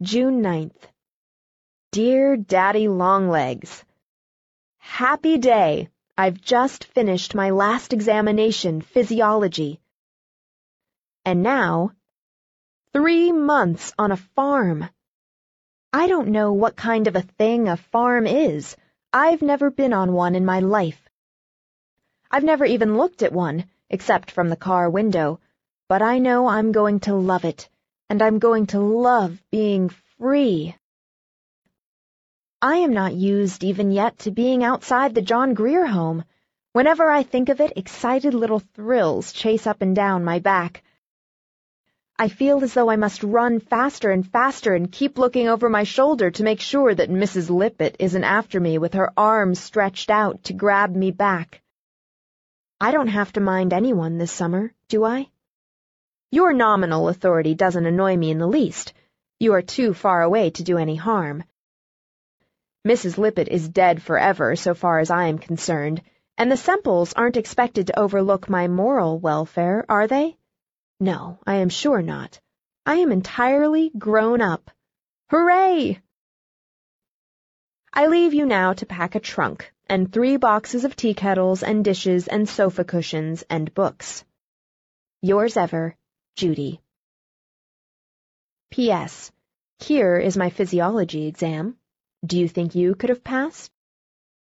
June 9th. Dear Daddy Longlegs, Happy day! I've just finished my last examination, physiology. And now, three months on a farm. I don't know what kind of a thing a farm is. I've never been on one in my life. I've never even looked at one, except from the car window, but I know I'm going to love it and I'm going to love being free. I am not used even yet to being outside the John Grier home. Whenever I think of it, excited little thrills chase up and down my back. I feel as though I must run faster and faster and keep looking over my shoulder to make sure that Mrs. Lippett isn't after me with her arms stretched out to grab me back. I don't have to mind anyone this summer, do I? Your nominal authority doesn't annoy me in the least. You are too far away to do any harm. Mrs. Lippett is dead forever, so far as I am concerned, and the Semples aren't expected to overlook my moral welfare, are they? No, I am sure not. I am entirely grown up. Hooray! I leave you now to pack a trunk and three boxes of tea kettles and dishes and sofa cushions and books. Yours ever, Judy. P.S. Here is my physiology exam. Do you think you could have passed?